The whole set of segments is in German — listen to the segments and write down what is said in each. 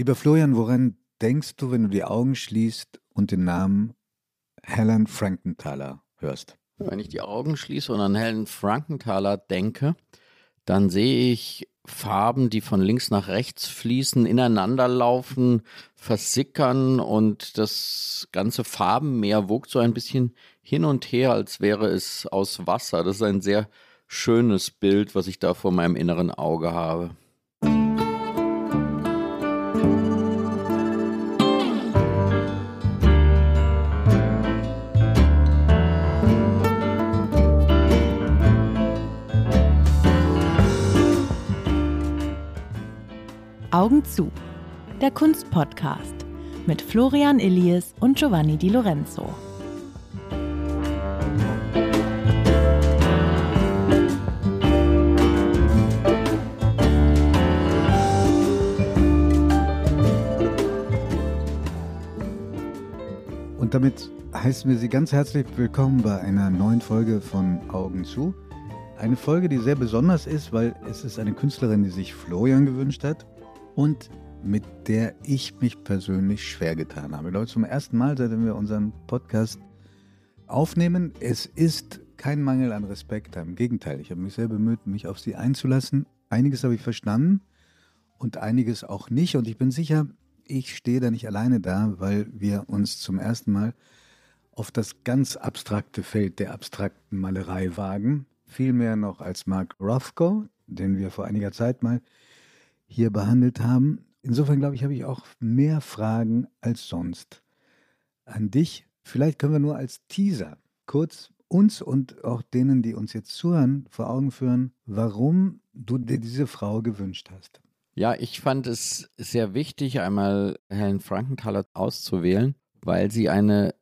Lieber Florian, woran denkst du, wenn du die Augen schließt und den Namen Helen Frankenthaler hörst? Wenn ich die Augen schließe und an Helen Frankenthaler denke, dann sehe ich Farben, die von links nach rechts fließen, ineinanderlaufen, versickern und das ganze Farbenmeer wogt so ein bisschen hin und her, als wäre es aus Wasser. Das ist ein sehr schönes Bild, was ich da vor meinem inneren Auge habe. Augen zu. Der Kunstpodcast mit Florian Illies und Giovanni Di Lorenzo. Und damit heißen wir Sie ganz herzlich willkommen bei einer neuen Folge von Augen zu. Eine Folge, die sehr besonders ist, weil es ist eine Künstlerin, die sich Florian gewünscht hat und mit der ich mich persönlich schwer getan habe. Leute, zum ersten Mal, seitdem wir unseren Podcast aufnehmen, es ist kein Mangel an Respekt, im Gegenteil, ich habe mich sehr bemüht, mich auf sie einzulassen. Einiges habe ich verstanden und einiges auch nicht und ich bin sicher, ich stehe da nicht alleine da, weil wir uns zum ersten Mal auf das ganz abstrakte Feld der abstrakten Malerei wagen. Viel mehr noch als Mark Rothko, den wir vor einiger Zeit mal hier behandelt haben. Insofern glaube ich, habe ich auch mehr Fragen als sonst an dich. Vielleicht können wir nur als Teaser kurz uns und auch denen, die uns jetzt zuhören, vor Augen führen, warum du dir diese Frau gewünscht hast. Ja, ich fand es sehr wichtig, einmal Helen Frankenthaler auszuwählen, weil sie eine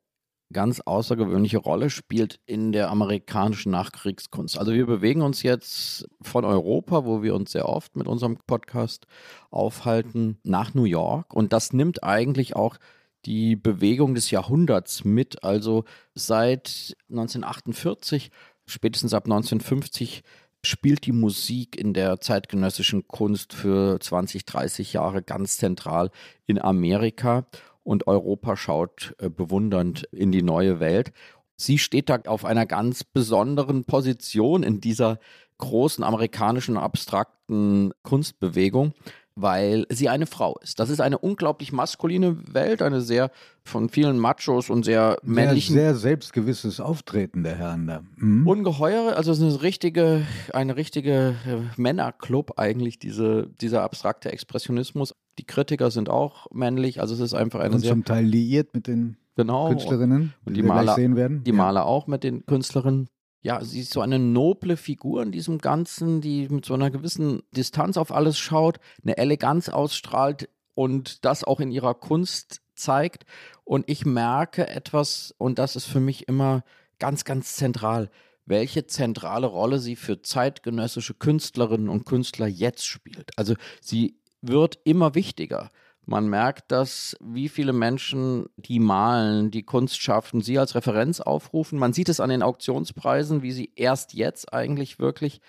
ganz außergewöhnliche Rolle spielt in der amerikanischen Nachkriegskunst. Also wir bewegen uns jetzt von Europa, wo wir uns sehr oft mit unserem Podcast aufhalten, nach New York. Und das nimmt eigentlich auch die Bewegung des Jahrhunderts mit. Also seit 1948, spätestens ab 1950, spielt die Musik in der zeitgenössischen Kunst für 20, 30 Jahre ganz zentral in Amerika und Europa schaut äh, bewundernd in die neue Welt. Sie steht da auf einer ganz besonderen Position in dieser großen amerikanischen abstrakten Kunstbewegung, weil sie eine Frau ist. Das ist eine unglaublich maskuline Welt, eine sehr von vielen Machos und sehr männlichen. Sehr, sehr selbstgewisses Auftreten der Herren da. Mhm. Ungeheure, also es ist eine richtige, eine richtige äh, Männerclub eigentlich, diese, dieser abstrakte Expressionismus. Die Kritiker sind auch männlich, also es ist einfach eine und sehr. zum Teil liiert mit den genau, Künstlerinnen, und die, die Maler, sehen werden. Die ja. Maler auch mit den Künstlerinnen ja, sie ist so eine noble Figur in diesem Ganzen, die mit so einer gewissen Distanz auf alles schaut, eine Eleganz ausstrahlt und das auch in ihrer Kunst zeigt. Und ich merke etwas, und das ist für mich immer ganz, ganz zentral, welche zentrale Rolle sie für zeitgenössische Künstlerinnen und Künstler jetzt spielt. Also sie wird immer wichtiger. Man merkt, dass wie viele Menschen, die malen, die Kunst schaffen, sie als Referenz aufrufen. Man sieht es an den Auktionspreisen, wie sie erst jetzt eigentlich wirklich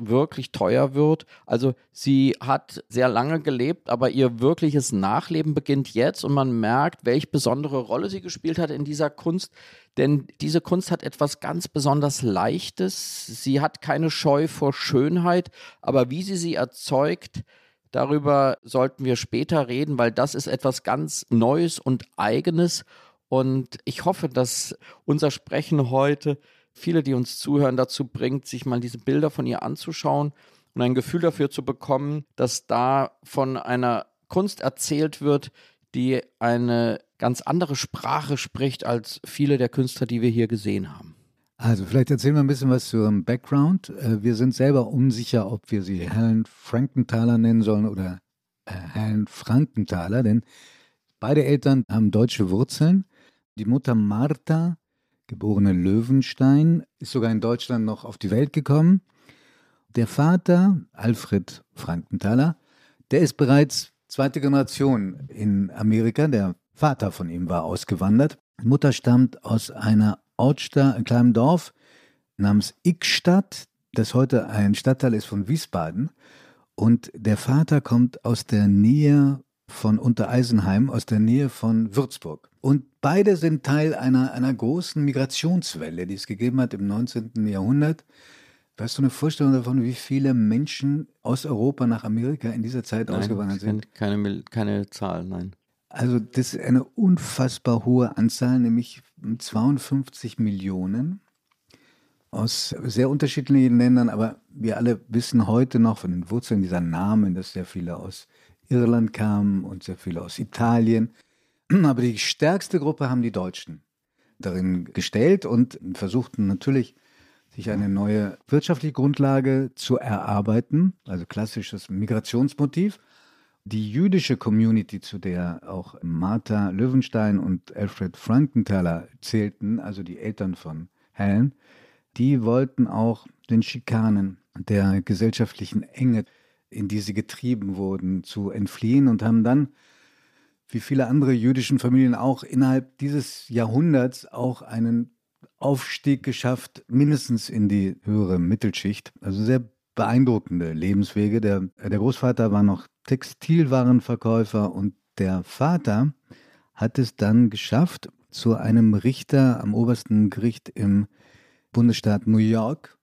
wirklich teuer wird. Also sie hat sehr lange gelebt, aber ihr wirkliches Nachleben beginnt jetzt und man merkt, welche besondere Rolle sie gespielt hat in dieser Kunst. Denn diese Kunst hat etwas ganz besonders Leichtes. Sie hat keine Scheu vor Schönheit, aber wie sie sie erzeugt, Darüber sollten wir später reden, weil das ist etwas ganz Neues und Eigenes. Und ich hoffe, dass unser Sprechen heute viele, die uns zuhören, dazu bringt, sich mal diese Bilder von ihr anzuschauen und ein Gefühl dafür zu bekommen, dass da von einer Kunst erzählt wird, die eine ganz andere Sprache spricht als viele der Künstler, die wir hier gesehen haben. Also vielleicht erzählen wir ein bisschen was zu ihrem Background. Äh, wir sind selber unsicher, ob wir sie Helen Frankenthaler nennen sollen oder äh, Helen Frankenthaler, denn beide Eltern haben deutsche Wurzeln. Die Mutter Martha, geborene Löwenstein, ist sogar in Deutschland noch auf die Welt gekommen. Der Vater, Alfred Frankenthaler, der ist bereits zweite Generation in Amerika. Der Vater von ihm war ausgewandert. Die Mutter stammt aus einer Ortstadt, einem kleinen Dorf namens Ickstadt, das heute ein Stadtteil ist von Wiesbaden. Und der Vater kommt aus der Nähe von Untereisenheim aus der Nähe von Würzburg. Und beide sind Teil einer, einer großen Migrationswelle, die es gegeben hat im 19. Jahrhundert. Hast du eine Vorstellung davon, wie viele Menschen aus Europa nach Amerika in dieser Zeit Nein, ausgewandert sind? Keine, keine Zahl, nein. Also das ist eine unfassbar hohe Anzahl, nämlich 52 Millionen aus sehr unterschiedlichen Ländern, aber wir alle wissen heute noch von den Wurzeln dieser Namen, dass sehr viele aus Irland kamen und sehr viele aus Italien. Aber die stärkste Gruppe haben die Deutschen darin gestellt und versuchten natürlich sich eine neue wirtschaftliche Grundlage zu erarbeiten, also klassisches Migrationsmotiv. Die jüdische Community, zu der auch Martha Löwenstein und Alfred Frankenthaler zählten, also die Eltern von Helen, die wollten auch den Schikanen der gesellschaftlichen Enge, in die sie getrieben wurden, zu entfliehen und haben dann, wie viele andere jüdischen Familien auch, innerhalb dieses Jahrhunderts auch einen Aufstieg geschafft, mindestens in die höhere Mittelschicht. Also sehr beeindruckende Lebenswege. Der, der Großvater war noch Textilwarenverkäufer und der Vater hat es dann geschafft, zu einem Richter am obersten Gericht im Bundesstaat New York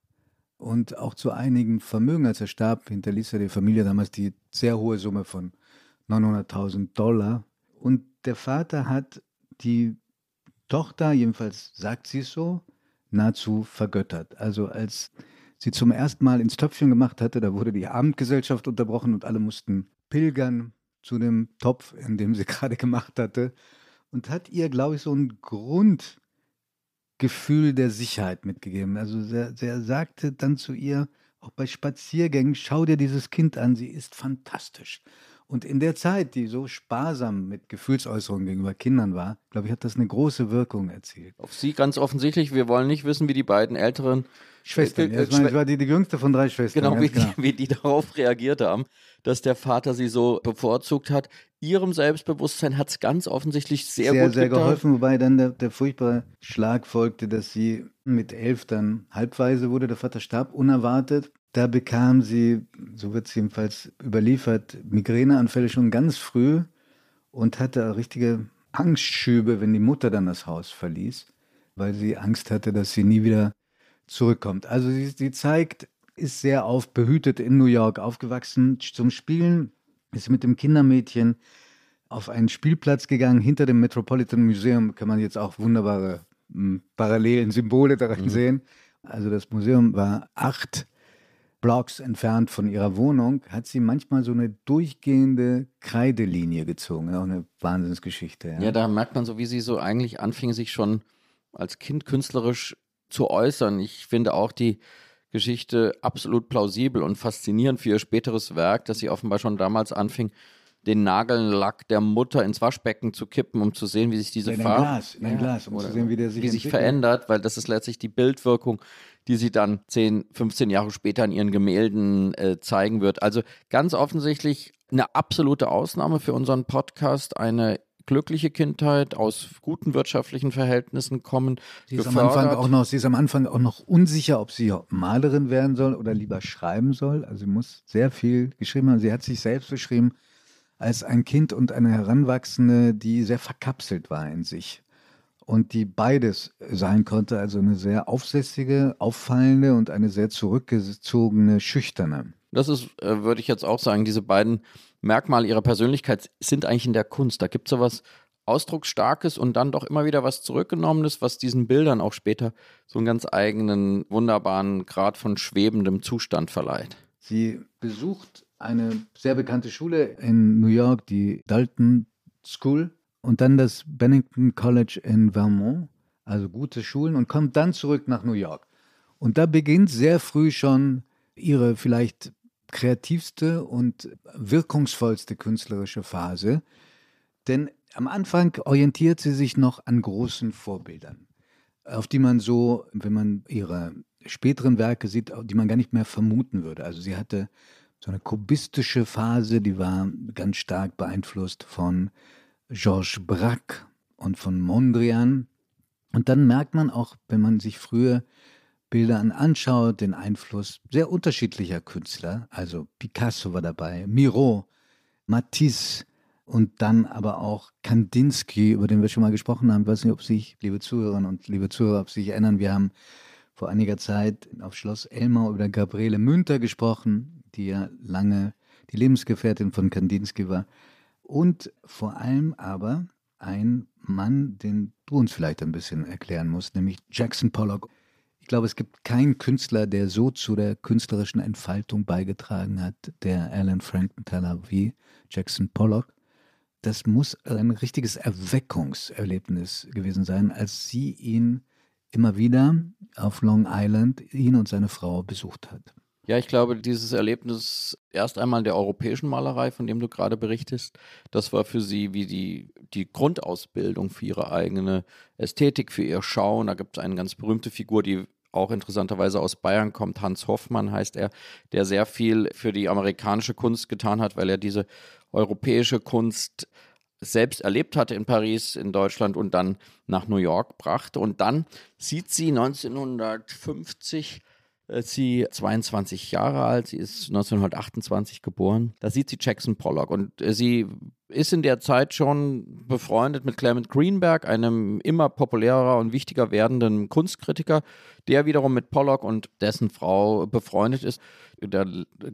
und auch zu einigen Vermögen. Als er starb, hinterließ er der Familie damals die sehr hohe Summe von 900.000 Dollar. Und der Vater hat die Tochter, jedenfalls sagt sie es so, nahezu vergöttert. Also als sie zum ersten Mal ins Töpfchen gemacht hatte, da wurde die Abendgesellschaft unterbrochen und alle mussten pilgern zu dem Topf, in dem sie gerade gemacht hatte. Und hat ihr, glaube ich, so ein Grundgefühl der Sicherheit mitgegeben. Also er, sagte dann zu ihr, auch bei Spaziergängen, schau dir dieses Kind an, sie ist fantastisch. Und in der Zeit, die so sparsam mit Gefühlsäußerungen gegenüber Kindern war, glaube ich, hat das eine große Wirkung erzielt. Auf Sie ganz offensichtlich. Wir wollen nicht wissen, wie die beiden älteren Schwestern. Ja, ich, meine, ich war die, die jüngste von drei Schwestern. Genau, wie, genau. Die, wie die darauf reagiert haben, dass der Vater sie so bevorzugt hat. Ihrem Selbstbewusstsein hat es ganz offensichtlich sehr, sehr gut sehr getan. geholfen, wobei dann der, der furchtbare Schlag folgte, dass sie mit elf dann halbweise wurde. Der Vater starb unerwartet. Da bekam sie, so wird es jedenfalls überliefert, Migräneanfälle schon ganz früh und hatte richtige Angstschübe, wenn die Mutter dann das Haus verließ, weil sie Angst hatte, dass sie nie wieder zurückkommt. Also sie, sie zeigt, ist sehr aufbehütet in New York aufgewachsen. Zum Spielen ist mit dem Kindermädchen auf einen Spielplatz gegangen. Hinter dem Metropolitan Museum kann man jetzt auch wunderbare m, Parallelen, Symbole darin mhm. sehen. Also das Museum war acht Blocks entfernt von ihrer Wohnung, hat sie manchmal so eine durchgehende Kreidelinie gezogen. Auch eine Wahnsinnsgeschichte. Ja. ja, da merkt man so, wie sie so eigentlich anfing, sich schon als Kind künstlerisch zu äußern. Ich finde auch die Geschichte absolut plausibel und faszinierend für ihr späteres Werk, dass sie offenbar schon damals anfing, den Nagellack der Mutter ins Waschbecken zu kippen, um zu sehen, wie sich diese in Farbe, Glas, in ein Glas, um zu sehen, wie der sich, wie sich verändert, weil das ist letztlich die Bildwirkung, die sie dann 10, 15 Jahre später in ihren Gemälden äh, zeigen wird. Also ganz offensichtlich eine absolute Ausnahme für unseren Podcast, eine glückliche Kindheit, aus guten wirtschaftlichen Verhältnissen kommen. Sie ist, am Anfang auch noch, sie ist am Anfang auch noch unsicher, ob sie Malerin werden soll oder lieber schreiben soll. Also sie muss sehr viel geschrieben haben. Sie hat sich selbst beschrieben als ein Kind und eine Heranwachsende, die sehr verkapselt war in sich und die beides sein konnte, also eine sehr aufsässige, auffallende und eine sehr zurückgezogene, schüchterne. Das ist, äh, würde ich jetzt auch sagen, diese beiden Merkmale ihrer Persönlichkeit sind eigentlich in der Kunst. Da gibt es so was Ausdrucksstarkes und dann doch immer wieder was Zurückgenommenes, was diesen Bildern auch später so einen ganz eigenen, wunderbaren Grad von schwebendem Zustand verleiht. Sie besucht eine sehr bekannte Schule in New York, die Dalton School, und dann das Bennington College in Vermont, also gute Schulen, und kommt dann zurück nach New York. Und da beginnt sehr früh schon ihre vielleicht kreativste und wirkungsvollste künstlerische Phase. Denn am Anfang orientiert sie sich noch an großen Vorbildern, auf die man so, wenn man ihre späteren Werke sieht, die man gar nicht mehr vermuten würde. Also sie hatte so eine kubistische Phase, die war ganz stark beeinflusst von Georges Braque und von Mondrian. Und dann merkt man auch, wenn man sich frühe Bilder anschaut, den Einfluss sehr unterschiedlicher Künstler. Also Picasso war dabei, Miro, Matisse, und dann aber auch Kandinsky, über den wir schon mal gesprochen haben. Ich weiß nicht, ob sich, liebe Zuhörerinnen und liebe Zuhörer, ob sich erinnern, wir haben vor einiger Zeit auf Schloss Elmau über Gabriele Münter gesprochen, die ja lange die Lebensgefährtin von Kandinsky war. Und vor allem aber ein Mann, den du uns vielleicht ein bisschen erklären musst, nämlich Jackson Pollock. Ich glaube, es gibt keinen Künstler, der so zu der künstlerischen Entfaltung beigetragen hat, der Alan Frankenthaler wie Jackson Pollock. Das muss ein richtiges Erweckungserlebnis gewesen sein, als sie ihn immer wieder auf Long Island, ihn und seine Frau besucht hat. Ja, ich glaube, dieses Erlebnis erst einmal der europäischen Malerei, von dem du gerade berichtest, das war für sie wie die, die Grundausbildung für ihre eigene Ästhetik, für ihr Schauen. Da gibt es eine ganz berühmte Figur, die auch interessanterweise aus Bayern kommt, Hans Hoffmann heißt er, der sehr viel für die amerikanische Kunst getan hat, weil er diese europäische Kunst selbst erlebt hatte in Paris, in Deutschland und dann nach New York brachte. Und dann sieht sie 1950 äh, sie 22 Jahre alt, sie ist 1928 geboren. Da sieht sie Jackson Pollock und äh, sie ist in der Zeit schon befreundet mit Clement Greenberg, einem immer populärer und wichtiger werdenden Kunstkritiker, der wiederum mit Pollock und dessen Frau befreundet ist. Da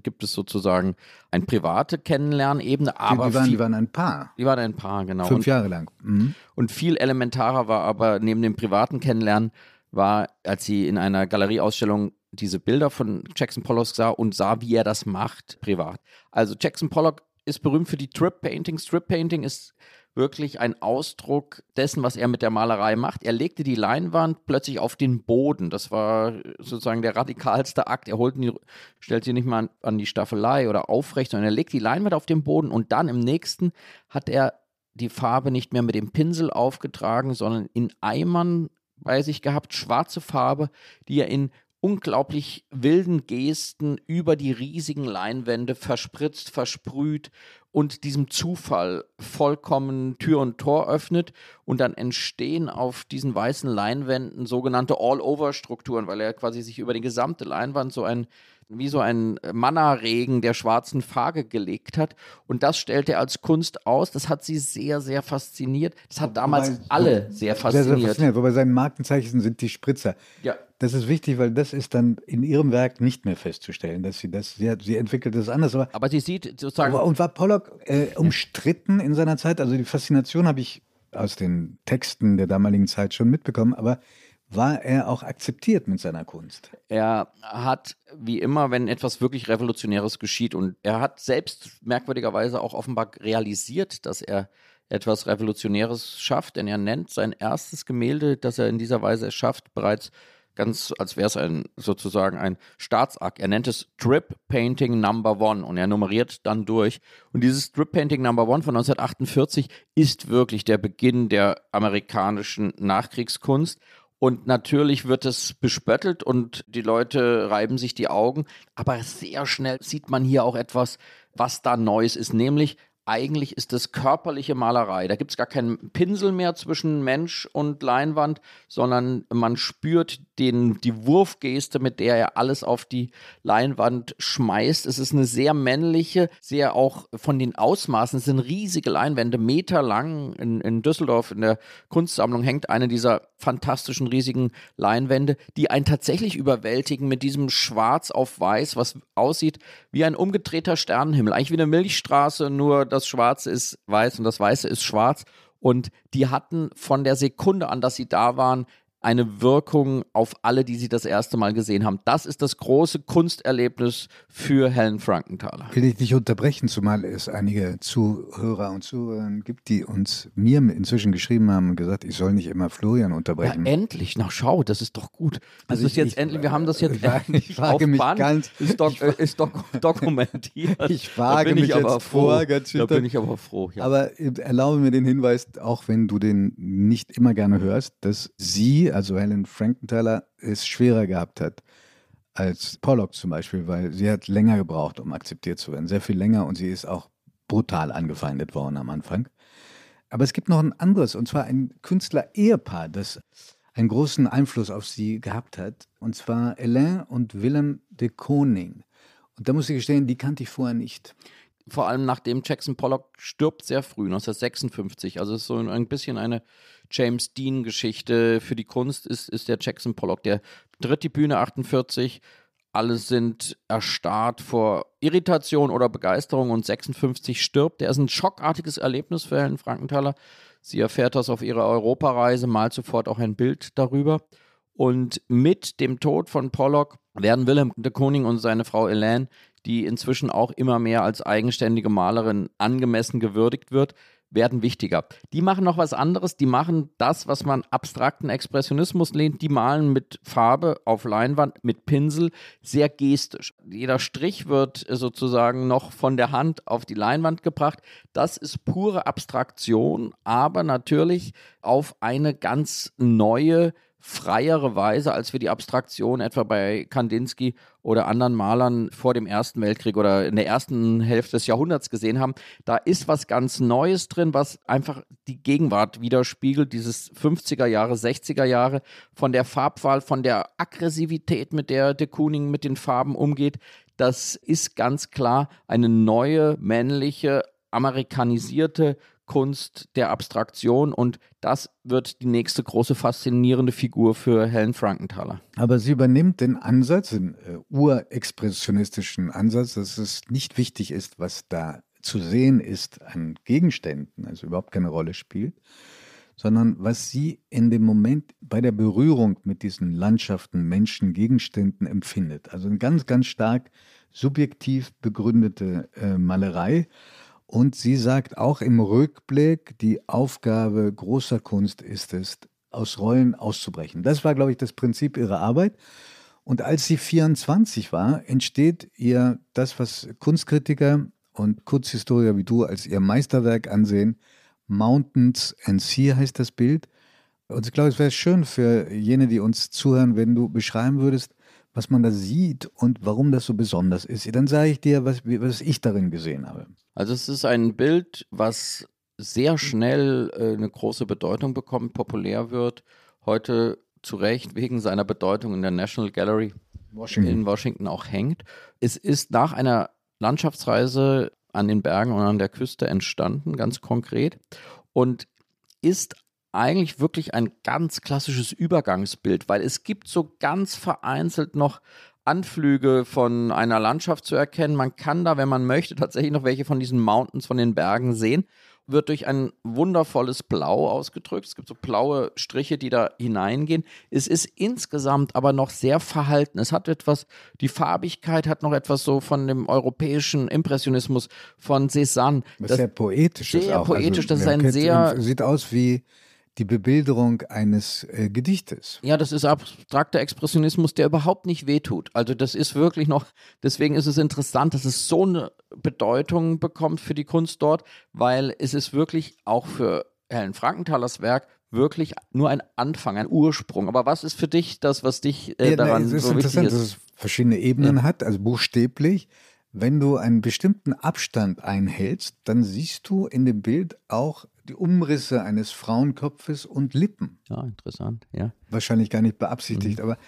gibt es sozusagen eine private Kennenlernebene, aber die, die, waren, die waren ein Paar. Die waren ein Paar, genau. Fünf Jahre lang. Mhm. Und viel elementarer war aber neben dem privaten Kennenlernen war, als sie in einer Galerieausstellung diese Bilder von Jackson Pollock sah und sah, wie er das macht, privat. Also Jackson Pollock ist berühmt für die Strip Painting. Strip Painting ist wirklich ein Ausdruck dessen, was er mit der Malerei macht. Er legte die Leinwand plötzlich auf den Boden. Das war sozusagen der radikalste Akt. Er holt die, stellt sie nicht mal an, an die Staffelei oder aufrecht, sondern er legt die Leinwand auf den Boden und dann im nächsten hat er die Farbe nicht mehr mit dem Pinsel aufgetragen, sondern in Eimern bei sich gehabt, schwarze Farbe, die er in unglaublich wilden Gesten über die riesigen Leinwände verspritzt, versprüht und diesem Zufall vollkommen Tür und Tor öffnet und dann entstehen auf diesen weißen Leinwänden sogenannte All-Over-Strukturen, weil er quasi sich über die gesamte Leinwand so ein wie so ein Manna-Regen der schwarzen Farbe gelegt hat. Und das stellt er als Kunst aus. Das hat sie sehr, sehr fasziniert. Das hat damals wobei, alle sehr fasziniert. Sehr, sehr fasziniert. Wobei sein Markenzeichen sind die Spritzer. Ja. Das ist wichtig, weil das ist dann in ihrem Werk nicht mehr festzustellen, dass sie das, sie, hat, sie entwickelt das anders. Aber, aber sie sieht sozusagen. Und war Pollock äh, umstritten in seiner Zeit? Also die Faszination habe ich aus den Texten der damaligen Zeit schon mitbekommen, aber war er auch akzeptiert mit seiner Kunst. Er hat, wie immer, wenn etwas wirklich Revolutionäres geschieht, und er hat selbst merkwürdigerweise auch offenbar realisiert, dass er etwas Revolutionäres schafft, denn er nennt sein erstes Gemälde, das er in dieser Weise schafft, bereits ganz, als wäre es ein sozusagen ein Staatsakt. Er nennt es Strip Painting Number One und er nummeriert dann durch. Und dieses Strip Painting Number One von 1948 ist wirklich der Beginn der amerikanischen Nachkriegskunst. Und natürlich wird es bespöttelt und die Leute reiben sich die Augen. Aber sehr schnell sieht man hier auch etwas, was da Neues ist, nämlich eigentlich ist es körperliche Malerei. Da gibt es gar keinen Pinsel mehr zwischen Mensch und Leinwand, sondern man spürt den, die Wurfgeste, mit der er alles auf die Leinwand schmeißt. Es ist eine sehr männliche, sehr auch von den Ausmaßen, es sind riesige Leinwände, meterlang. In, in Düsseldorf in der Kunstsammlung hängt eine dieser fantastischen riesigen Leinwände, die einen tatsächlich überwältigen mit diesem Schwarz auf Weiß, was aussieht wie ein umgedrehter Sternenhimmel. Eigentlich wie eine Milchstraße, nur das Schwarze ist weiß und das Weiße ist schwarz. Und die hatten von der Sekunde an, dass sie da waren, eine Wirkung auf alle, die sie das erste Mal gesehen haben. Das ist das große Kunsterlebnis für Helen Frankenthaler. Will ich nicht unterbrechen, zumal es einige Zuhörer und Zuhörer gibt, die uns mir inzwischen geschrieben haben und gesagt, ich soll nicht immer Florian unterbrechen. Ja, endlich, na schau, das ist doch gut. Das also ist ich, jetzt ich, endlich, wir haben das jetzt ich, endlich ich frage mich Band, ganz, ist, dok, ist dok, dokumentiert. Ich frage mich jetzt vor, ganz Da bin ich aber froh. Ja. Aber erlaube mir den Hinweis, auch wenn du den nicht immer gerne hörst, dass sie also Helen Frankenthaler, es schwerer gehabt hat als Pollock zum Beispiel, weil sie hat länger gebraucht, um akzeptiert zu werden. Sehr viel länger und sie ist auch brutal angefeindet worden am Anfang. Aber es gibt noch ein anderes, und zwar ein Künstler-Ehepaar, das einen großen Einfluss auf sie gehabt hat, und zwar Alain und Willem de Koning. Und da muss ich gestehen, die kannte ich vorher nicht. vor allem nachdem Jackson Pollock stirbt sehr früh, 1956. Also es ist so ein bisschen eine James Dean-Geschichte für die Kunst, ist, ist der Jackson Pollock. Der tritt die Bühne 48, alle sind erstarrt vor Irritation oder Begeisterung und 56 stirbt. Der ist ein schockartiges Erlebnis für Helen Frankenthaler. Sie erfährt das auf ihrer Europareise, malt sofort auch ein Bild darüber. Und mit dem Tod von Pollock werden Willem de Koning und seine Frau Elaine, die inzwischen auch immer mehr als eigenständige Malerin angemessen gewürdigt wird, werden wichtiger. Die machen noch was anderes, die machen das, was man abstrakten Expressionismus lehnt, die malen mit Farbe auf Leinwand, mit Pinsel, sehr gestisch. Jeder Strich wird sozusagen noch von der Hand auf die Leinwand gebracht. Das ist pure Abstraktion, aber natürlich auf eine ganz neue freiere Weise, als wir die Abstraktion etwa bei Kandinsky oder anderen Malern vor dem Ersten Weltkrieg oder in der ersten Hälfte des Jahrhunderts gesehen haben. Da ist was ganz Neues drin, was einfach die Gegenwart widerspiegelt, dieses 50er Jahre, 60er Jahre, von der Farbwahl, von der Aggressivität, mit der de Kooning mit den Farben umgeht. Das ist ganz klar eine neue, männliche, amerikanisierte Kunst der Abstraktion und das wird die nächste große faszinierende Figur für Helen Frankenthaler. Aber sie übernimmt den Ansatz, den äh, urexpressionistischen Ansatz, dass es nicht wichtig ist, was da zu sehen ist an Gegenständen, also überhaupt keine Rolle spielt, sondern was sie in dem Moment bei der Berührung mit diesen Landschaften, Menschen, Gegenständen empfindet. Also eine ganz, ganz stark subjektiv begründete äh, Malerei. Und sie sagt auch im Rückblick, die Aufgabe großer Kunst ist es, aus Rollen auszubrechen. Das war, glaube ich, das Prinzip ihrer Arbeit. Und als sie 24 war, entsteht ihr das, was Kunstkritiker und Kunsthistoriker wie du als ihr Meisterwerk ansehen. Mountains and Sea heißt das Bild. Und ich glaube, es wäre schön für jene, die uns zuhören, wenn du beschreiben würdest, was man da sieht und warum das so besonders ist. Dann sage ich dir, was, was ich darin gesehen habe. Also es ist ein Bild, was sehr schnell äh, eine große Bedeutung bekommt, populär wird. Heute zu Recht wegen seiner Bedeutung in der National Gallery Washington. in Washington auch hängt. Es ist nach einer Landschaftsreise an den Bergen und an der Küste entstanden, ganz konkret, und ist eigentlich wirklich ein ganz klassisches Übergangsbild, weil es gibt so ganz vereinzelt noch Anflüge von einer Landschaft zu erkennen. Man kann da, wenn man möchte, tatsächlich noch welche von diesen Mountains, von den Bergen sehen. Wird durch ein wundervolles Blau ausgedrückt. Es gibt so blaue Striche, die da hineingehen. Es ist insgesamt aber noch sehr verhalten. Es hat etwas, die Farbigkeit hat noch etwas so von dem europäischen Impressionismus von Cézanne. Das, sehr poetisch. Sehr auch. poetisch. Also, das ist ein sehr. Sieht aus wie die Bebilderung eines äh, Gedichtes. Ja, das ist abstrakter Expressionismus, der überhaupt nicht wehtut. Also das ist wirklich noch, deswegen ist es interessant, dass es so eine Bedeutung bekommt für die Kunst dort, weil es ist wirklich auch für Helen Frankenthalers Werk wirklich nur ein Anfang, ein Ursprung. Aber was ist für dich das, was dich äh, ja, daran nee, es ist so interessant, wichtig ist? dass es verschiedene Ebenen ja. hat, also buchstäblich. Wenn du einen bestimmten Abstand einhältst, dann siehst du in dem Bild auch die Umrisse eines Frauenkopfes und Lippen. Ja, interessant, ja. Wahrscheinlich gar nicht beabsichtigt, mhm. aber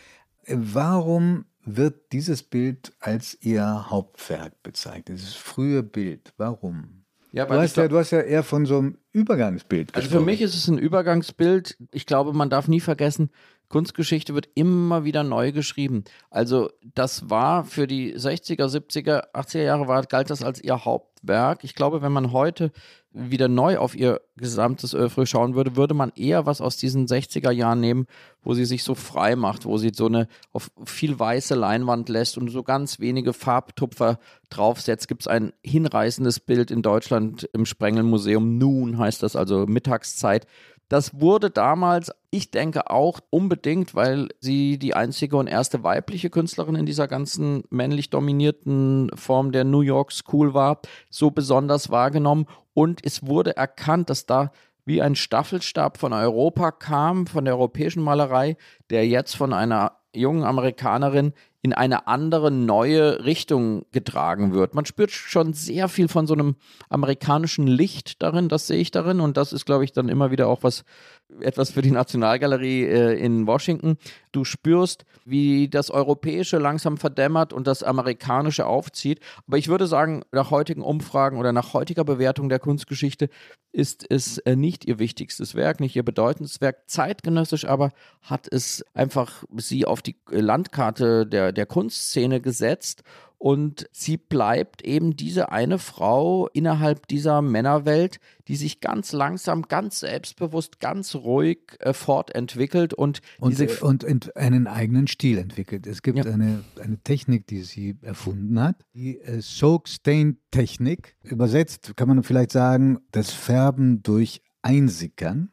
äh, warum wird dieses Bild als ihr Hauptwerk bezeichnet? Dieses frühe Bild, warum? Ja, du, hast ja, du hast ja eher von so einem Übergangsbild gesprochen. Also für mich ist es ein Übergangsbild. Ich glaube, man darf nie vergessen, Kunstgeschichte wird immer wieder neu geschrieben. Also das war für die 60er, 70er, 80er Jahre war, galt das als ihr Hauptwerk. Ich glaube, wenn man heute wieder neu auf ihr gesamtes Oeuvre schauen würde, würde man eher was aus diesen 60er Jahren nehmen, wo sie sich so frei macht, wo sie so eine auf viel weiße Leinwand lässt und so ganz wenige Farbtupfer draufsetzt. Gibt es ein hinreißendes Bild in Deutschland im Sprengelmuseum. Nun heißt das also Mittagszeit das wurde damals, ich denke auch unbedingt, weil sie die einzige und erste weibliche Künstlerin in dieser ganzen männlich dominierten Form der New York School war, so besonders wahrgenommen. Und es wurde erkannt, dass da wie ein Staffelstab von Europa kam, von der europäischen Malerei, der jetzt von einer jungen Amerikanerin in eine andere, neue Richtung getragen wird. Man spürt schon sehr viel von so einem amerikanischen Licht darin, das sehe ich darin und das ist, glaube ich, dann immer wieder auch was, etwas für die Nationalgalerie äh, in Washington. Du spürst, wie das Europäische langsam verdämmert und das Amerikanische aufzieht. Aber ich würde sagen, nach heutigen Umfragen oder nach heutiger Bewertung der Kunstgeschichte ist es äh, nicht ihr wichtigstes Werk, nicht ihr bedeutendes Werk. Zeitgenössisch aber hat es einfach sie auf die Landkarte der, der Kunstszene gesetzt und sie bleibt eben diese eine Frau innerhalb dieser Männerwelt, die sich ganz langsam, ganz selbstbewusst, ganz ruhig äh, fortentwickelt und, und, diese und ent, einen eigenen Stil entwickelt. Es gibt ja. eine, eine Technik, die sie erfunden hat, die äh, Soak-Stain-Technik. Übersetzt kann man vielleicht sagen, das Färben durch Einsickern.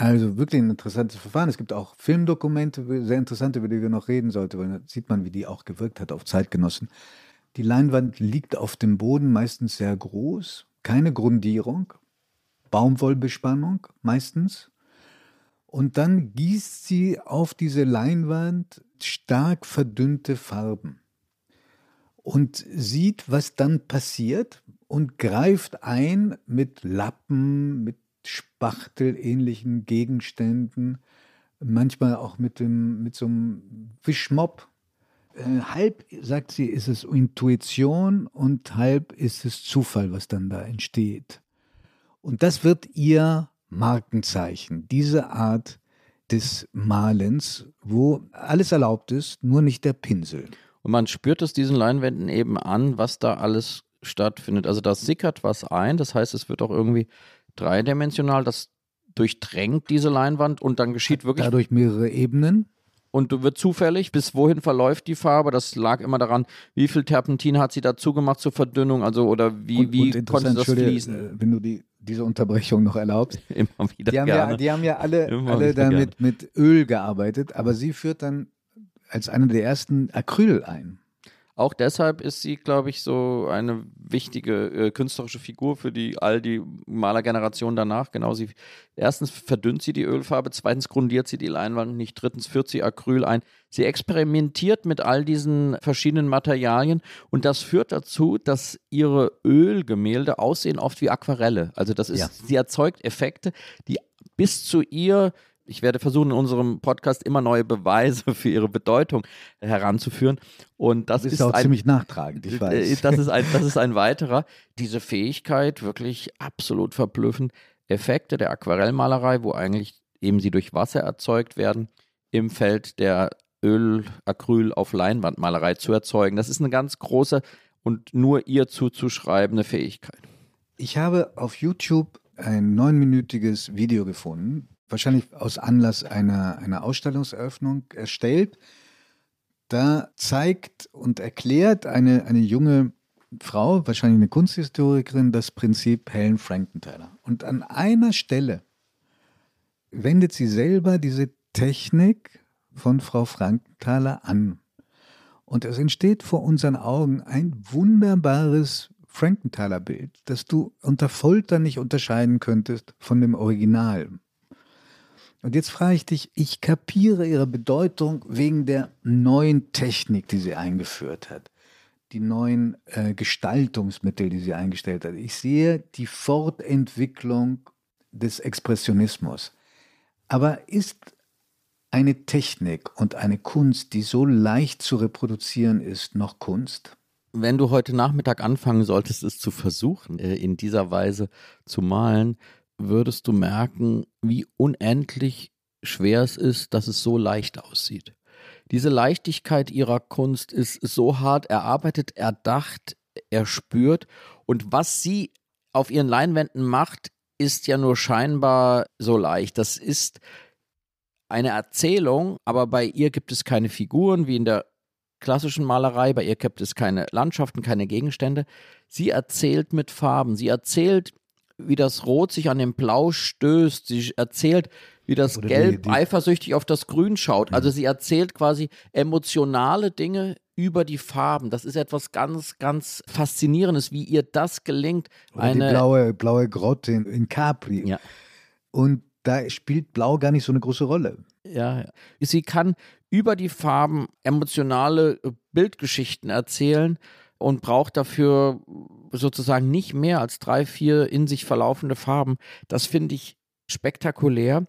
Also wirklich ein interessantes Verfahren. Es gibt auch Filmdokumente, sehr interessante, über die wir noch reden sollten, weil da sieht man, wie die auch gewirkt hat auf Zeitgenossen. Die Leinwand liegt auf dem Boden, meistens sehr groß, keine Grundierung, Baumwollbespannung meistens. Und dann gießt sie auf diese Leinwand stark verdünnte Farben und sieht, was dann passiert und greift ein mit Lappen, mit spachtelähnlichen Gegenständen, manchmal auch mit, dem, mit so einem Wischmopp. Äh, halb, sagt sie, ist es Intuition und halb ist es Zufall, was dann da entsteht. Und das wird ihr Markenzeichen, diese Art des Malens, wo alles erlaubt ist, nur nicht der Pinsel. Und man spürt es diesen Leinwänden eben an, was da alles stattfindet. Also da sickert was ein, das heißt, es wird auch irgendwie dreidimensional, das durchdrängt diese Leinwand und dann geschieht wirklich. Dadurch mehrere Ebenen. Und du wird zufällig, bis wohin verläuft die Farbe? Das lag immer daran, wie viel Terpentin hat sie dazu gemacht zur Verdünnung, also oder wie, und, wie und konnte das fließen? Äh, wenn du die, diese Unterbrechung noch erlaubst. Immer wieder. Die haben, gerne. Ja, die haben ja alle, alle damit mit Öl gearbeitet, aber sie führt dann als eine der ersten Acryl ein. Auch deshalb ist sie, glaube ich, so eine wichtige äh, künstlerische Figur für die all die Malergeneration danach. Genau, sie erstens verdünnt sie die Ölfarbe, zweitens grundiert sie die Leinwand nicht, drittens führt sie Acryl ein. Sie experimentiert mit all diesen verschiedenen Materialien und das führt dazu, dass ihre Ölgemälde aussehen oft wie Aquarelle. Also das ist, ja. sie erzeugt Effekte, die bis zu ihr ich werde versuchen, in unserem Podcast immer neue Beweise für ihre Bedeutung heranzuführen. Und das, ist auch ein, ziemlich nachtragend, ich weiß. Das ist, ein, das ist ein weiterer. Diese Fähigkeit, wirklich absolut verblüffend, Effekte der Aquarellmalerei, wo eigentlich eben sie durch Wasser erzeugt werden, im Feld der Öl, Acryl auf Leinwandmalerei zu erzeugen. Das ist eine ganz große und nur ihr zuzuschreibende Fähigkeit. Ich habe auf YouTube ein neunminütiges Video gefunden, wahrscheinlich aus Anlass einer, einer Ausstellungseröffnung erstellt. Da zeigt und erklärt eine, eine junge Frau, wahrscheinlich eine Kunsthistorikerin, das Prinzip Helen Frankenthaler. Und an einer Stelle wendet sie selber diese Technik von Frau Frankenthaler an. Und es entsteht vor unseren Augen ein wunderbares Frankenthaler-Bild, das du unter Folter nicht unterscheiden könntest von dem Original. Und jetzt frage ich dich, ich kapiere ihre Bedeutung wegen der neuen Technik, die sie eingeführt hat, die neuen äh, Gestaltungsmittel, die sie eingestellt hat. Ich sehe die Fortentwicklung des Expressionismus. Aber ist eine Technik und eine Kunst, die so leicht zu reproduzieren ist, noch Kunst? Wenn du heute Nachmittag anfangen solltest, es zu versuchen, äh, in dieser Weise zu malen, würdest du merken, wie unendlich schwer es ist, dass es so leicht aussieht. Diese Leichtigkeit ihrer Kunst ist so hart erarbeitet, erdacht, erspürt und was sie auf ihren Leinwänden macht, ist ja nur scheinbar so leicht. Das ist eine Erzählung, aber bei ihr gibt es keine Figuren wie in der klassischen Malerei, bei ihr gibt es keine Landschaften, keine Gegenstände. Sie erzählt mit Farben, sie erzählt wie das Rot sich an dem Blau stößt. Sie erzählt, wie das Oder Gelb die, die eifersüchtig auf das Grün schaut. Also sie erzählt quasi emotionale Dinge über die Farben. Das ist etwas ganz, ganz Faszinierendes, wie ihr das gelingt. Oder eine die blaue, blaue Grotte in, in Capri. Ja. Und da spielt Blau gar nicht so eine große Rolle. Ja, sie kann über die Farben emotionale Bildgeschichten erzählen und braucht dafür sozusagen nicht mehr als drei, vier in sich verlaufende Farben. Das finde ich spektakulär,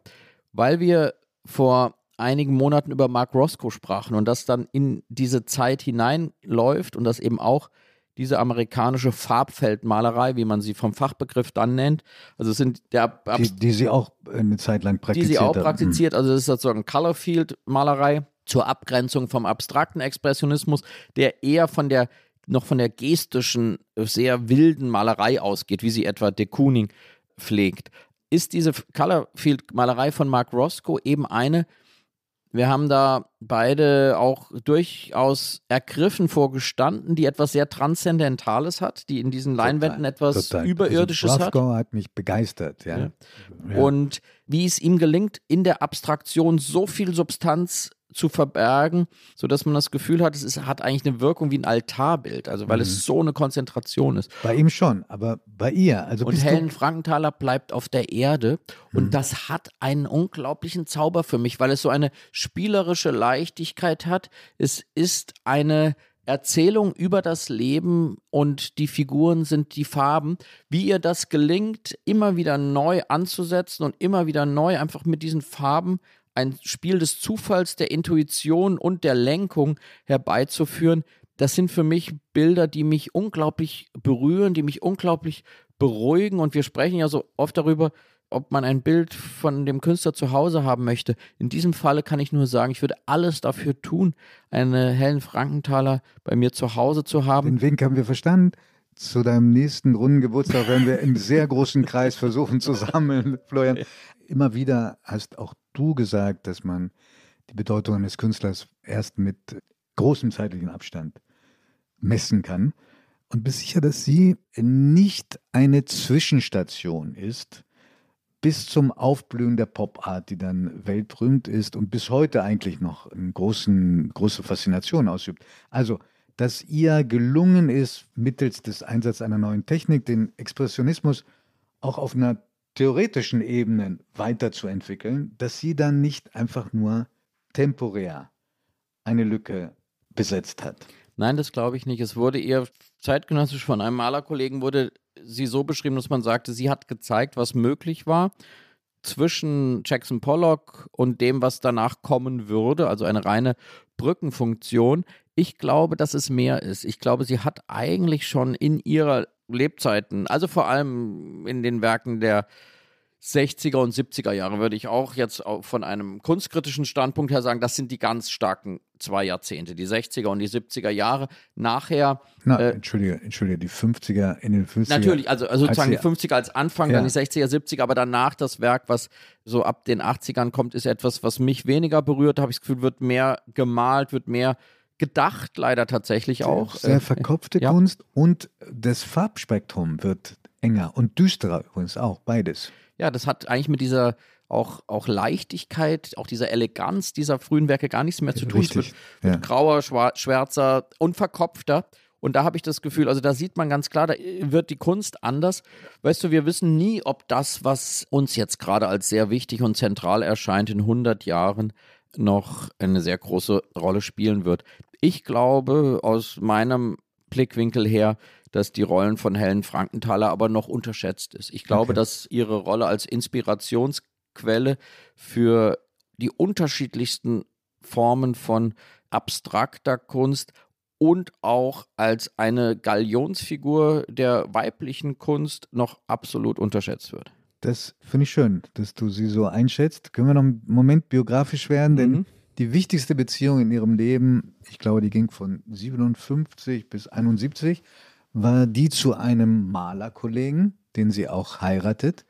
weil wir vor einigen Monaten über Mark Roscoe sprachen und das dann in diese Zeit hineinläuft und das eben auch diese amerikanische Farbfeldmalerei, wie man sie vom Fachbegriff dann nennt. Also es sind der die, die sie auch eine Zeit lang praktiziert Die sie auch praktiziert. Also es ist sozusagen Colorfield-Malerei zur Abgrenzung vom abstrakten Expressionismus, der eher von der noch von der gestischen, sehr wilden Malerei ausgeht, wie sie etwa de Kooning pflegt. Ist diese Colorfield-Malerei von Mark Roscoe eben eine, wir haben da beide auch durchaus ergriffen vorgestanden, die etwas sehr Transzendentales hat, die in diesen Leinwänden etwas total. Überirdisches also hat. hat mich begeistert, ja. Ja. ja. Und wie es ihm gelingt, in der Abstraktion so viel Substanz zu verbergen, sodass man das Gefühl hat, es ist, hat eigentlich eine Wirkung wie ein Altarbild, also weil mhm. es so eine Konzentration ist. Bei ihm schon, aber bei ihr. Also und Helen Frankenthaler bleibt auf der Erde und mhm. das hat einen unglaublichen Zauber für mich, weil es so eine spielerische Leichtigkeit hat. Es ist eine Erzählung über das Leben und die Figuren sind die Farben. Wie ihr das gelingt, immer wieder neu anzusetzen und immer wieder neu einfach mit diesen Farben ein Spiel des Zufalls, der Intuition und der Lenkung herbeizuführen, das sind für mich Bilder, die mich unglaublich berühren, die mich unglaublich beruhigen. Und wir sprechen ja so oft darüber, ob man ein Bild von dem Künstler zu Hause haben möchte. In diesem Falle kann ich nur sagen, ich würde alles dafür tun, eine Helen Frankenthaler bei mir zu Hause zu haben. Den Wink haben wir verstanden. Zu deinem nächsten runden Geburtstag werden wir im sehr großen Kreis versuchen zu sammeln, Florian. Immer wieder hast auch du gesagt, dass man die Bedeutung eines Künstlers erst mit großem zeitlichen Abstand messen kann. Und bist sicher, dass sie nicht eine Zwischenstation ist bis zum Aufblühen der Pop-Art, die dann weltberühmt ist und bis heute eigentlich noch eine großen, große Faszination ausübt. Also, dass ihr gelungen ist, mittels des Einsatzes einer neuen Technik den Expressionismus auch auf einer theoretischen Ebenen weiterzuentwickeln, dass sie dann nicht einfach nur temporär eine Lücke besetzt hat. Nein, das glaube ich nicht. Es wurde eher zeitgenössisch von einem Malerkollegen wurde sie so beschrieben, dass man sagte, sie hat gezeigt, was möglich war zwischen Jackson Pollock und dem, was danach kommen würde, also eine reine Brückenfunktion. Ich glaube, dass es mehr ist. Ich glaube, sie hat eigentlich schon in ihrer Lebzeiten, also vor allem in den Werken der 60er und 70er Jahre, würde ich auch jetzt von einem kunstkritischen Standpunkt her sagen, das sind die ganz starken zwei Jahrzehnte, die 60er und die 70er Jahre. Nachher. Na, äh, entschuldige, entschuldige, die 50er in den 50er. Natürlich, also, also sozusagen die 50er als Anfang, ja. dann die 60er, 70er, aber danach das Werk, was so ab den 80ern kommt, ist etwas, was mich weniger berührt, habe ich das Gefühl, wird mehr gemalt, wird mehr gedacht, leider tatsächlich auch. Sehr, äh, verkopfte äh, Kunst ja. und das Farbspektrum wird enger und düsterer übrigens auch, beides. Ja, das hat eigentlich mit dieser auch, auch Leichtigkeit, auch dieser Eleganz dieser frühen Werke gar nichts mehr zu tun. Richtig, es wird, ja. grauer, schwärzer, unverkopfter. Und da habe ich das Gefühl, also da sieht man ganz klar, da wird die Kunst anders. Weißt du, wir wissen nie, ob das, was uns jetzt gerade als sehr wichtig und zentral erscheint, in 100 Jahren noch eine sehr große Rolle spielen wird. Ich glaube aus meinem Blickwinkel her, dass die Rollen von Helen Frankenthaler aber noch unterschätzt ist. Ich glaube, okay. dass ihre Rolle als Inspirationsquelle für die unterschiedlichsten Formen von abstrakter Kunst und auch als eine Galionsfigur der weiblichen Kunst noch absolut unterschätzt wird. Das finde ich schön, dass du sie so einschätzt. Können wir noch einen Moment biografisch werden? Denn mhm. die wichtigste Beziehung in ihrem Leben, ich glaube, die ging von 57 bis 71, war die zu einem Malerkollegen, den sie auch heiratet.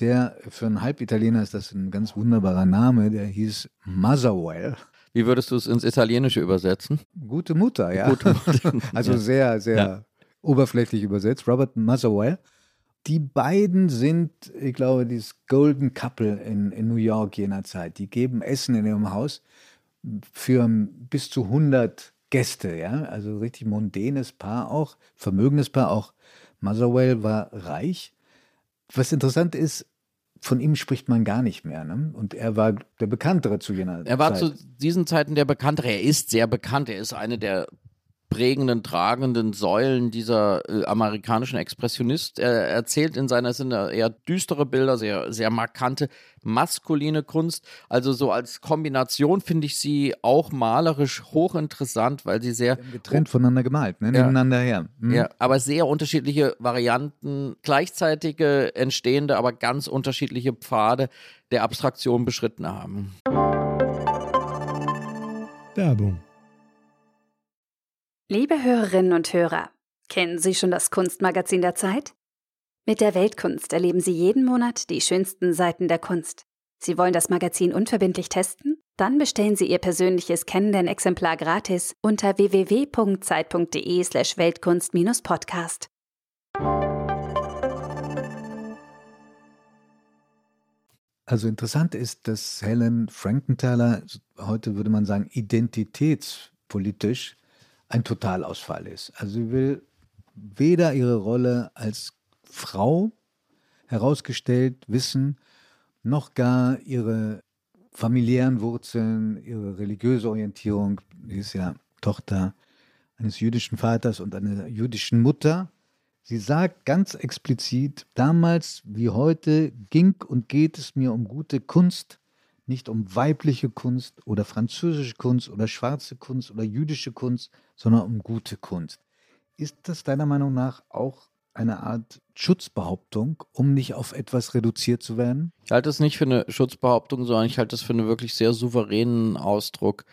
Der für einen Halbitaliener ist das ein ganz wunderbarer Name, der hieß Motherwell. Wie würdest du es ins Italienische übersetzen? Gute Mutter, ja. Gute Mutter. also sehr, sehr ja. oberflächlich übersetzt. Robert Motherwell. Die beiden sind, ich glaube, dieses Golden Couple in, in New York jener Zeit. Die geben Essen in ihrem Haus für bis zu 100 Gäste, ja. Also richtig mondänes Paar auch, vermögendes Paar auch. Motherwell war reich. Was interessant ist, von ihm spricht man gar nicht mehr. Ne? Und er war der Bekanntere zu jener Zeit. Er war zu diesen Zeiten der Bekanntere. Er ist sehr bekannt. Er ist eine der prägenden, tragenden Säulen dieser äh, amerikanischen Expressionist. Er erzählt in seiner Sinne eher düstere Bilder, sehr, sehr markante, maskuline Kunst. Also so als Kombination finde ich sie auch malerisch hochinteressant, weil sie sehr. Getrennt voneinander gemalt, ne? ja. nebeneinander her. Hm. Ja, aber sehr unterschiedliche Varianten, gleichzeitige entstehende, aber ganz unterschiedliche Pfade der Abstraktion beschritten haben. Werbung Liebe Hörerinnen und Hörer, kennen Sie schon das Kunstmagazin der Zeit? Mit der Weltkunst erleben Sie jeden Monat die schönsten Seiten der Kunst. Sie wollen das Magazin unverbindlich testen? Dann bestellen Sie Ihr persönliches Kennenden-Exemplar gratis unter www.zeit.de/slash Weltkunst-Podcast. Also interessant ist, dass Helen Frankenthaler, heute würde man sagen, identitätspolitisch ein Totalausfall ist. Also sie will weder ihre Rolle als Frau herausgestellt wissen, noch gar ihre familiären Wurzeln, ihre religiöse Orientierung. Sie ist ja Tochter eines jüdischen Vaters und einer jüdischen Mutter. Sie sagt ganz explizit, damals wie heute ging und geht es mir um gute Kunst, nicht um weibliche Kunst oder französische Kunst oder schwarze Kunst oder jüdische Kunst, sondern um gute Kunst. Ist das deiner Meinung nach auch eine Art Schutzbehauptung, um nicht auf etwas reduziert zu werden? Ich halte es nicht für eine Schutzbehauptung, sondern ich halte es für einen wirklich sehr souveränen Ausdruck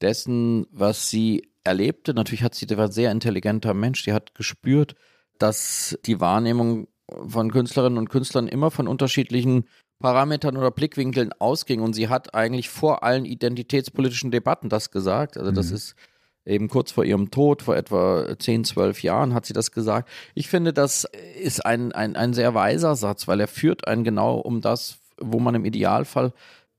dessen, was sie erlebte. Natürlich hat sie, der war ein sehr intelligenter Mensch, die hat gespürt, dass die Wahrnehmung von Künstlerinnen und Künstlern immer von unterschiedlichen Parametern oder Blickwinkeln ausging. Und sie hat eigentlich vor allen identitätspolitischen Debatten das gesagt. Also das mhm. ist eben kurz vor ihrem Tod, vor etwa 10, 12 Jahren hat sie das gesagt. Ich finde, das ist ein, ein, ein sehr weiser Satz, weil er führt einen genau um das, wo man im Idealfall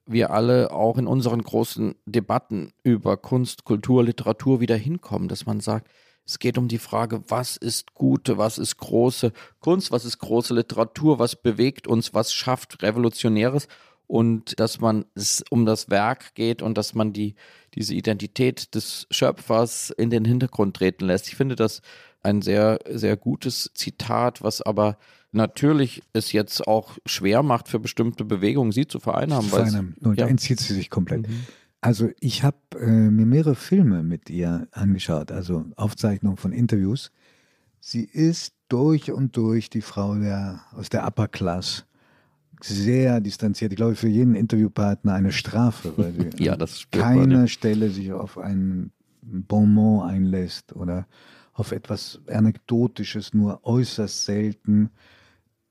wir alle auch in unseren großen Debatten über Kunst, Kultur, Literatur wieder hinkommen, dass man sagt, es geht um die Frage, was ist gute, was ist große Kunst, was ist große Literatur, was bewegt uns, was schafft Revolutionäres und dass man es um das Werk geht und dass man die, diese Identität des Schöpfers in den Hintergrund treten lässt. Ich finde das ein sehr, sehr gutes Zitat, was aber natürlich es jetzt auch schwer macht für bestimmte Bewegungen, sie zu vereinnahmen. Vereinnahmen. Und ja. entzieht sie sich komplett. Mhm. Also ich habe äh, mir mehrere Filme mit ihr angeschaut, also Aufzeichnungen von Interviews. Sie ist durch und durch die Frau der, aus der Upper Class. Sehr distanziert. Ich glaube, für jeden Interviewpartner eine Strafe, weil sie ja, das keiner ja. Stelle sich auf ein Bonbon einlässt oder auf etwas Anekdotisches, nur äußerst selten.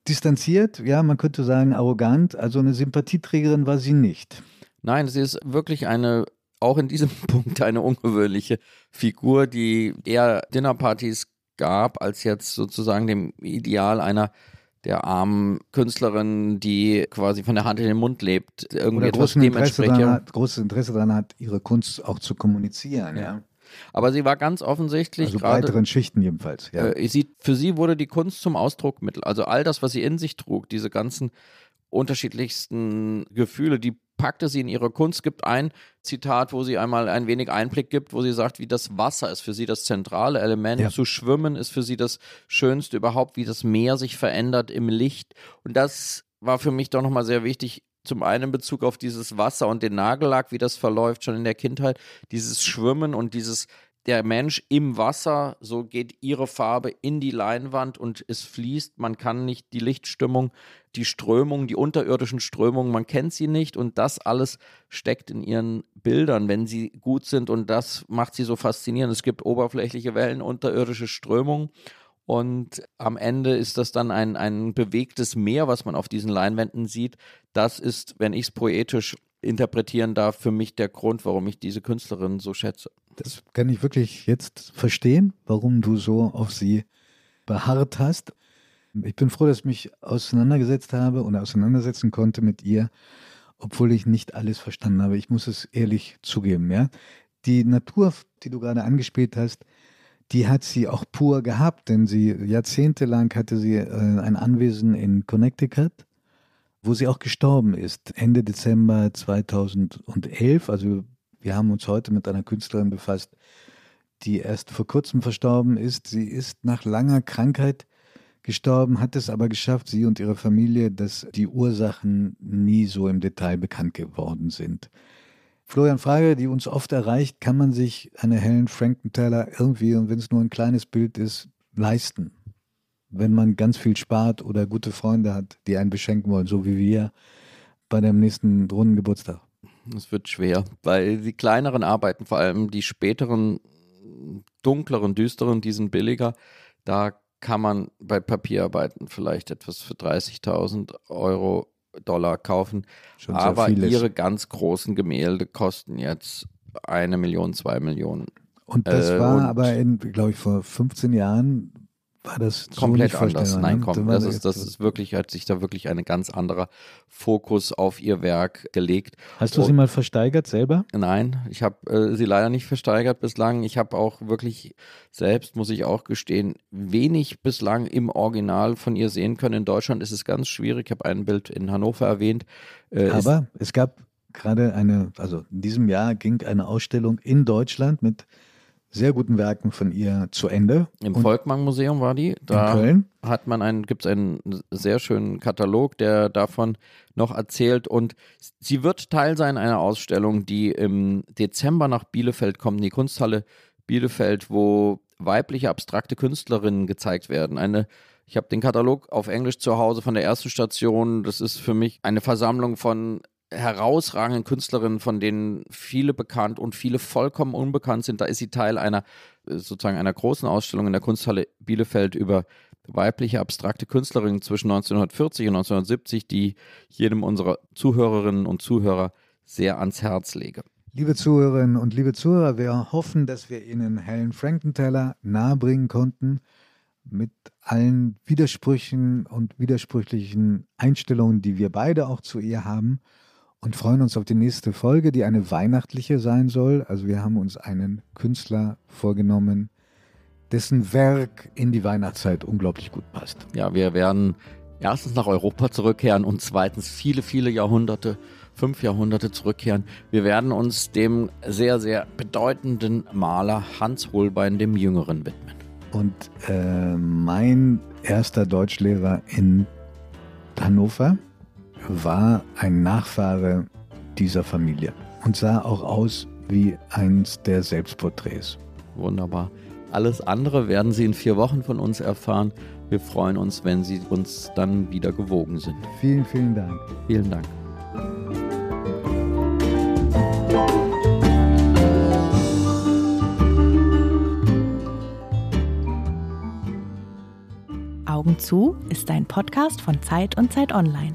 Distanziert, ja, man könnte sagen arrogant, also eine Sympathieträgerin war sie nicht. Nein, sie ist wirklich eine, auch in diesem Punkt eine ungewöhnliche Figur, die eher Dinnerpartys gab, als jetzt sozusagen dem Ideal einer der armen Künstlerin, die quasi von der Hand in den Mund lebt, irgendwie etwas Interesse daran hat, großes Interesse daran hat, ihre Kunst auch zu kommunizieren, ja. ja. Aber sie war ganz offensichtlich. Also grade, breiteren Schichten jedenfalls, ja. Äh, sie, für sie wurde die Kunst zum Ausdruckmittel. Also all das, was sie in sich trug, diese ganzen unterschiedlichsten Gefühle, die packte sie in ihre Kunst. Gibt ein Zitat, wo sie einmal ein wenig Einblick gibt, wo sie sagt, wie das Wasser ist für sie das zentrale Element. Ja. Zu schwimmen ist für sie das Schönste überhaupt, wie das Meer sich verändert im Licht. Und das war für mich doch nochmal sehr wichtig. Zum einen in Bezug auf dieses Wasser und den Nagellack, wie das verläuft schon in der Kindheit, dieses Schwimmen und dieses der Mensch im Wasser, so geht ihre Farbe in die Leinwand und es fließt. Man kann nicht die Lichtstimmung, die Strömung, die unterirdischen Strömungen, man kennt sie nicht und das alles steckt in ihren Bildern, wenn sie gut sind und das macht sie so faszinierend. Es gibt oberflächliche Wellen, unterirdische Strömungen und am Ende ist das dann ein, ein bewegtes Meer, was man auf diesen Leinwänden sieht. Das ist, wenn ich es poetisch interpretieren darf, für mich der Grund, warum ich diese Künstlerin so schätze. Das kann ich wirklich jetzt verstehen, warum du so auf sie beharrt hast. Ich bin froh, dass ich mich auseinandergesetzt habe und auseinandersetzen konnte mit ihr, obwohl ich nicht alles verstanden habe. Ich muss es ehrlich zugeben, ja. Die Natur, die du gerade angespielt hast, die hat sie auch pur gehabt, denn sie jahrzehntelang hatte sie äh, ein Anwesen in Connecticut wo sie auch gestorben ist, Ende Dezember 2011. Also wir haben uns heute mit einer Künstlerin befasst, die erst vor kurzem verstorben ist. Sie ist nach langer Krankheit gestorben, hat es aber geschafft, sie und ihre Familie, dass die Ursachen nie so im Detail bekannt geworden sind. Florian, Frage, die uns oft erreicht, kann man sich eine Helen Frankenthaler irgendwie, und wenn es nur ein kleines Bild ist, leisten? Wenn man ganz viel spart oder gute Freunde hat, die einen beschenken wollen, so wie wir bei dem nächsten Drohnengeburtstag? Es wird schwer, weil die kleineren Arbeiten, vor allem die späteren, dunkleren, düsteren, die sind billiger. Da kann man bei Papierarbeiten vielleicht etwas für 30.000 Euro Dollar kaufen. Aber ihre ganz großen Gemälde kosten jetzt eine Million, zwei Millionen. Und das äh, war aber, glaube ich, vor 15 Jahren war das komplett so anders. Nein, ne? komm, das ist, das ist wirklich, hat sich da wirklich ein ganz anderer Fokus auf ihr Werk gelegt. Hast du sie mal versteigert selber? Nein, ich habe äh, sie leider nicht versteigert bislang. Ich habe auch wirklich selbst, muss ich auch gestehen, wenig bislang im Original von ihr sehen können. In Deutschland ist es ganz schwierig. Ich habe ein Bild in Hannover erwähnt. Äh, Aber es gab gerade eine, also in diesem Jahr ging eine Ausstellung in Deutschland mit sehr guten Werken von ihr zu Ende. Im Volkmann-Museum war die. Da in Köln. hat man einen, gibt es einen sehr schönen Katalog, der davon noch erzählt. Und sie wird Teil sein einer Ausstellung, die im Dezember nach Bielefeld kommt, in die Kunsthalle Bielefeld, wo weibliche abstrakte Künstlerinnen gezeigt werden. Eine ich habe den Katalog auf Englisch zu Hause von der ersten Station. Das ist für mich eine Versammlung von herausragenden Künstlerinnen, von denen viele bekannt und viele vollkommen unbekannt sind. Da ist sie Teil einer äh, sozusagen einer großen Ausstellung in der Kunsthalle Bielefeld über weibliche abstrakte Künstlerinnen zwischen 1940 und 1970, die jedem unserer Zuhörerinnen und Zuhörer sehr ans Herz lege. Liebe Zuhörerinnen und liebe Zuhörer, wir hoffen, dass wir Ihnen Helen Frankenthaler nahebringen konnten mit allen Widersprüchen und widersprüchlichen Einstellungen, die wir beide auch zu ihr haben und freuen uns auf die nächste Folge, die eine weihnachtliche sein soll. Also wir haben uns einen Künstler vorgenommen, dessen Werk in die Weihnachtszeit unglaublich gut passt. Ja, wir werden erstens nach Europa zurückkehren und zweitens viele, viele Jahrhunderte, fünf Jahrhunderte zurückkehren. Wir werden uns dem sehr, sehr bedeutenden Maler Hans Holbein, dem Jüngeren, widmen. Und äh, mein erster Deutschlehrer in Hannover, war ein Nachfahre dieser Familie und sah auch aus wie eins der Selbstporträts. Wunderbar. Alles andere werden Sie in vier Wochen von uns erfahren. Wir freuen uns, wenn Sie uns dann wieder gewogen sind. Vielen, vielen Dank. Vielen Dank. Augen zu ist ein Podcast von Zeit und Zeit Online.